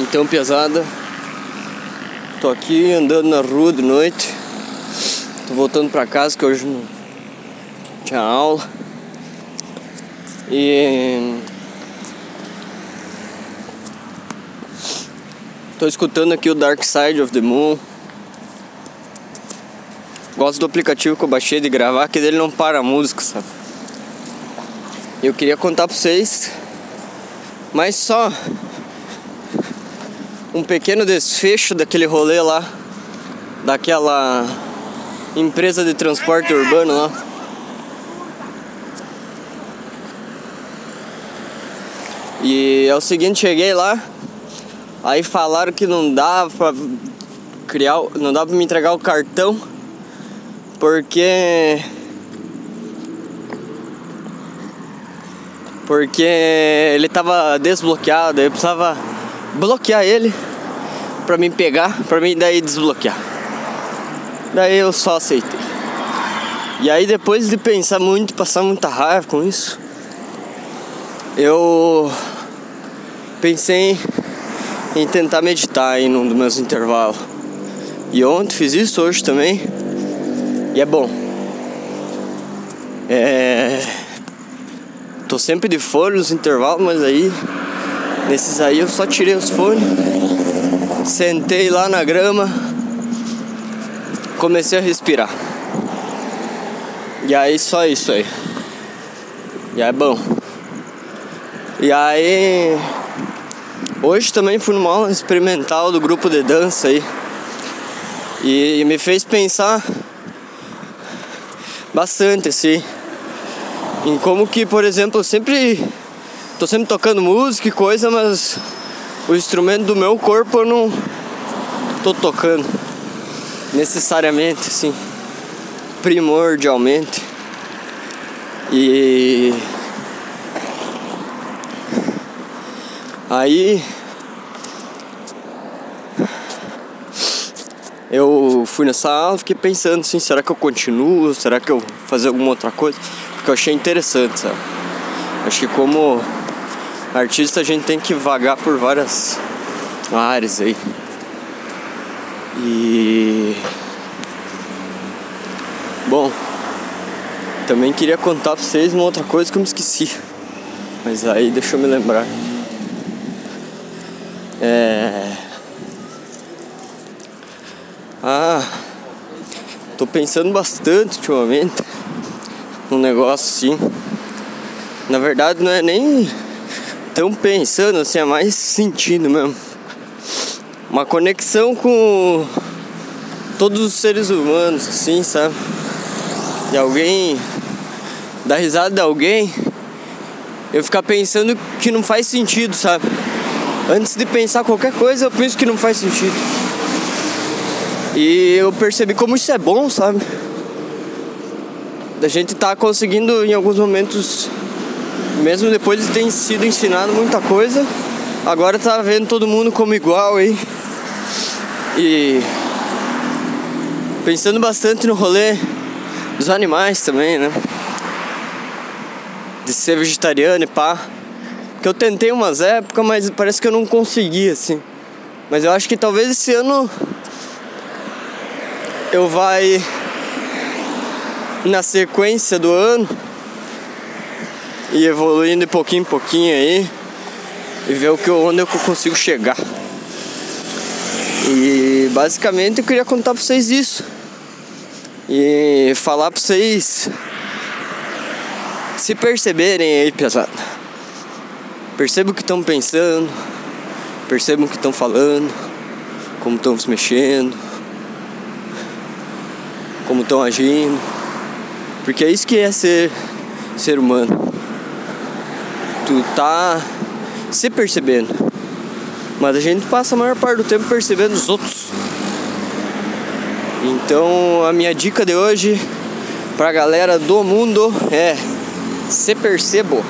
Então, pesada, tô aqui andando na rua de noite. Tô voltando pra casa que hoje não tinha aula. E tô escutando aqui o Dark Side of the Moon. Gosto do aplicativo que eu baixei de gravar, que dele não para a música, sabe? Eu queria contar pra vocês, mas só um pequeno desfecho daquele rolê lá, daquela empresa de transporte urbano lá. E é o seguinte, cheguei lá, aí falaram que não dava pra criar, não dava pra me entregar o cartão, porque porque ele tava desbloqueado, eu precisava bloquear ele pra mim pegar, pra mim daí desbloquear. Daí eu só aceitei. E aí depois de pensar muito, passar muita raiva com isso, eu pensei em tentar meditar aí num dos meus intervalos. E ontem fiz isso, hoje também. E é bom. É. Tô sempre de fone nos intervalos, mas aí Nesses aí eu só tirei os fones, sentei lá na grama, comecei a respirar. E aí só isso aí. E é bom. E aí hoje também fui numa aula experimental do grupo de dança aí. E me fez pensar bastante assim em como que, por exemplo, sempre tô sempre tocando música e coisa, mas o instrumento do meu corpo eu não tô tocando necessariamente, assim, primordialmente. E aí eu fui nessa aula, fiquei pensando assim, será que eu continuo? Será que eu fazer alguma outra coisa? Porque eu achei interessante, sabe? Acho que como Artista a gente tem que vagar por várias áreas aí. E. Bom, também queria contar pra vocês uma outra coisa que eu me esqueci. Mas aí deixa eu me lembrar. É. Ah, tô pensando bastante ultimamente num negócio assim. Na verdade não é nem tão pensando assim, é mais sentindo mesmo. Uma conexão com todos os seres humanos, assim, sabe? E alguém dar risada de alguém, eu ficar pensando que não faz sentido, sabe? Antes de pensar qualquer coisa, eu penso que não faz sentido. E eu percebi como isso é bom, sabe? Da gente tá conseguindo em alguns momentos mesmo depois de ter sido ensinado muita coisa, agora tá vendo todo mundo como igual aí. E pensando bastante no rolê dos animais também, né? De ser vegetariano e pá. Que eu tentei umas épocas, mas parece que eu não consegui, assim. Mas eu acho que talvez esse ano eu vai na sequência do ano e evoluindo de pouquinho em pouquinho aí e ver o que onde eu consigo chegar. E basicamente eu queria contar pra vocês isso. E falar pra vocês se perceberem aí, pesado. Percebam o que estão pensando, percebam o que estão falando, como estão se mexendo, como estão agindo. Porque é isso que é ser ser humano tu tá se percebendo. Mas a gente passa a maior parte do tempo percebendo os outros. Então a minha dica de hoje pra galera do mundo é se percebo.